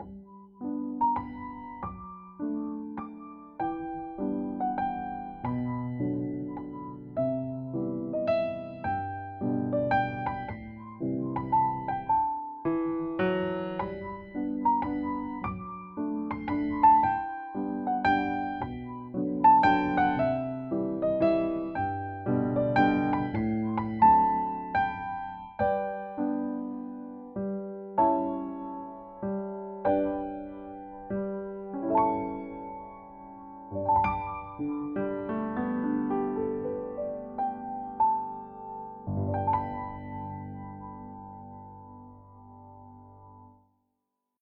you.